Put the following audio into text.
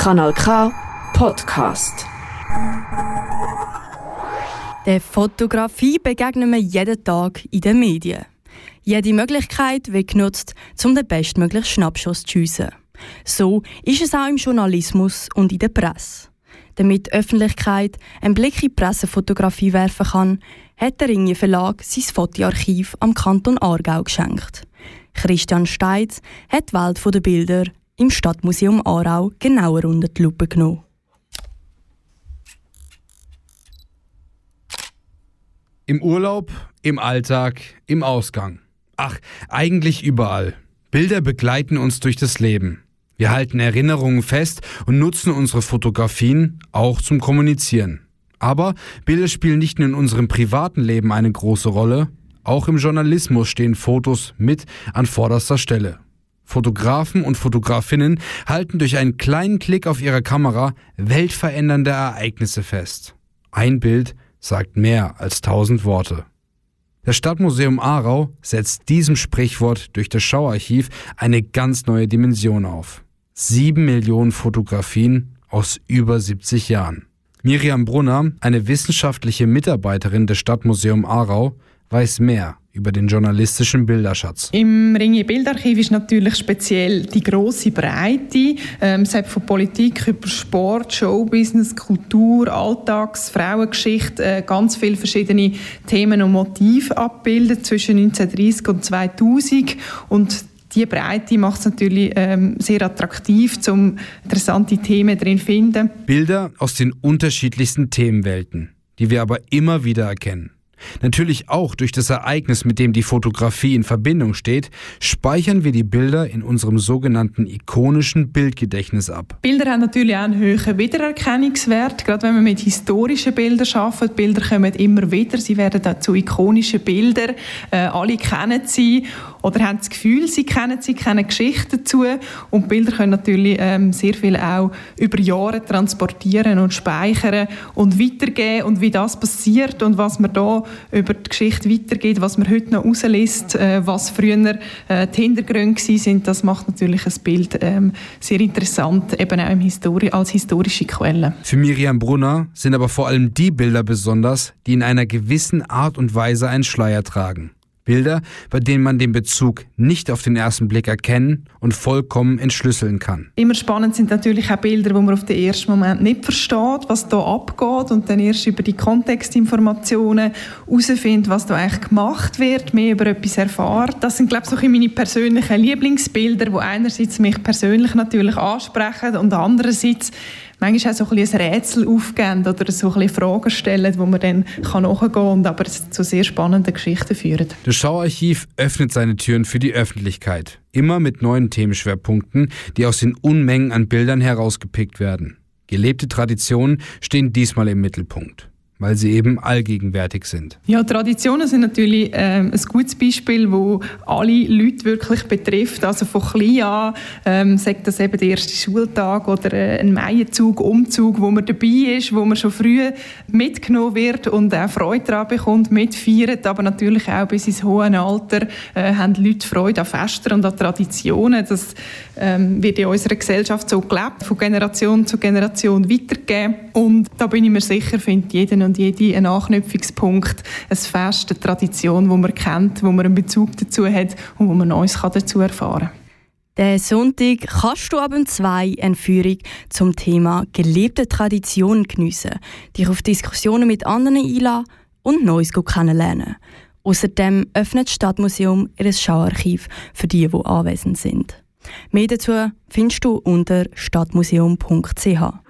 Kanal K Podcast. Der Fotografie begegnen wir jeden Tag in den Medien. Jede Möglichkeit wird genutzt, um den bestmöglichen Schnappschuss zu schiessen. So ist es auch im Journalismus und in der Presse. Damit die Öffentlichkeit einen Blick in die Pressefotografie werfen kann, hat der Ringe Verlag sein Fotoarchiv am Kanton Aargau geschenkt. Christian Steitz hat die Welt der Bilder im Stadtmuseum Aarau genauer unter die Lupe genommen. Im Urlaub, im Alltag, im Ausgang. Ach, eigentlich überall. Bilder begleiten uns durch das Leben. Wir halten Erinnerungen fest und nutzen unsere Fotografien auch zum Kommunizieren. Aber Bilder spielen nicht nur in unserem privaten Leben eine große Rolle, auch im Journalismus stehen Fotos mit an vorderster Stelle. Fotografen und Fotografinnen halten durch einen kleinen Klick auf ihrer Kamera weltverändernde Ereignisse fest. Ein Bild sagt mehr als tausend Worte. Das Stadtmuseum Aarau setzt diesem Sprichwort durch das Schauarchiv eine ganz neue Dimension auf. Sieben Millionen Fotografien aus über 70 Jahren. Miriam Brunner, eine wissenschaftliche Mitarbeiterin des Stadtmuseum Aarau, weiß mehr über den journalistischen Bilderschatz. Im Ringe Bildarchiv ist natürlich speziell die große Breite. Ähm, es hat von Politik über Sport, Showbusiness, Kultur, Alltags, Frauengeschichte äh, ganz viele verschiedene Themen und Motive abbildet zwischen 1930 und 2000 und die Breite macht es natürlich ähm, sehr attraktiv, um interessante Themen drin zu finden. Bilder aus den unterschiedlichsten Themenwelten, die wir aber immer wieder erkennen. Natürlich auch durch das Ereignis, mit dem die Fotografie in Verbindung steht, speichern wir die Bilder in unserem sogenannten ikonischen Bildgedächtnis ab. Bilder haben natürlich auch einen hohen Wiedererkennungswert, gerade wenn man mit historischen Bildern arbeitet. Bilder kommen immer wieder, sie werden dann zu ikonischen Bildern. Äh, alle kennen sie oder haben das Gefühl, sie kennen sie, kennen Geschichten dazu. Und Bilder können natürlich ähm, sehr viel auch über Jahre transportieren und speichern und weitergeben und wie das passiert und was man da über die Geschichte weitergeht, was man heute noch rauslässt, äh, was früher äh, die Hintergründe sind, das macht natürlich ein Bild ähm, sehr interessant, eben auch im Histori als historische Quelle. Für Miriam Brunner sind aber vor allem die Bilder besonders, die in einer gewissen Art und Weise einen Schleier tragen. Bilder, bei denen man den Bezug nicht auf den ersten Blick erkennen und vollkommen entschlüsseln kann. Immer spannend sind natürlich auch Bilder, wo man auf den ersten Moment nicht versteht, was da abgeht und dann erst über die Kontextinformationen herausfindet, was da eigentlich gemacht wird, mehr über etwas erfahrt. Das sind, glaube ich, so meine persönlichen Lieblingsbilder, die einerseits mich persönlich natürlich ansprechen und andererseits manchmal auch so ein, bisschen ein Rätsel aufgeben oder so ein bisschen Fragen stellen, wo man dann nachgehen kann und aber zu sehr spannenden Geschichten führen. Das Schauarchiv öffnet seine Türen für die Öffentlichkeit. Immer mit neuen Themenschwerpunkten, die aus den Unmengen an Bildern herausgepickt werden. Gelebte Traditionen stehen diesmal im Mittelpunkt weil sie eben allgegenwärtig sind. Ja, Traditionen sind natürlich ähm, ein gutes Beispiel, wo alle Leute wirklich betrifft. Also von klein an, ähm, sagt das eben der erste Schultag oder äh, ein Maienzug, Umzug, wo man dabei ist, wo man schon früh mitgenommen wird und auch Freude daran bekommt, mitfeiert, aber natürlich auch bis ins hohe Alter äh, haben Leute Freude an Festen und an Traditionen. Das ähm, wird in unserer Gesellschaft so gelebt, von Generation zu Generation weitergegeben und da bin ich mir sicher, findet jeder und jede Anknüpfungspunkt, ein Fest, eine Tradition, wo man kennt, wo man einen Bezug dazu hat und wo man Neues dazu erfahren kann. Den Sonntag kannst du ab um zwei eine Führung zum Thema gelebte Traditionen geniessen, dich auf Diskussionen mit anderen einladen und Neues kennenlernen. Außerdem öffnet das Stadtmuseum ihr Schauarchiv für die, die anwesend sind. Mehr dazu findest du unter stadtmuseum.ch.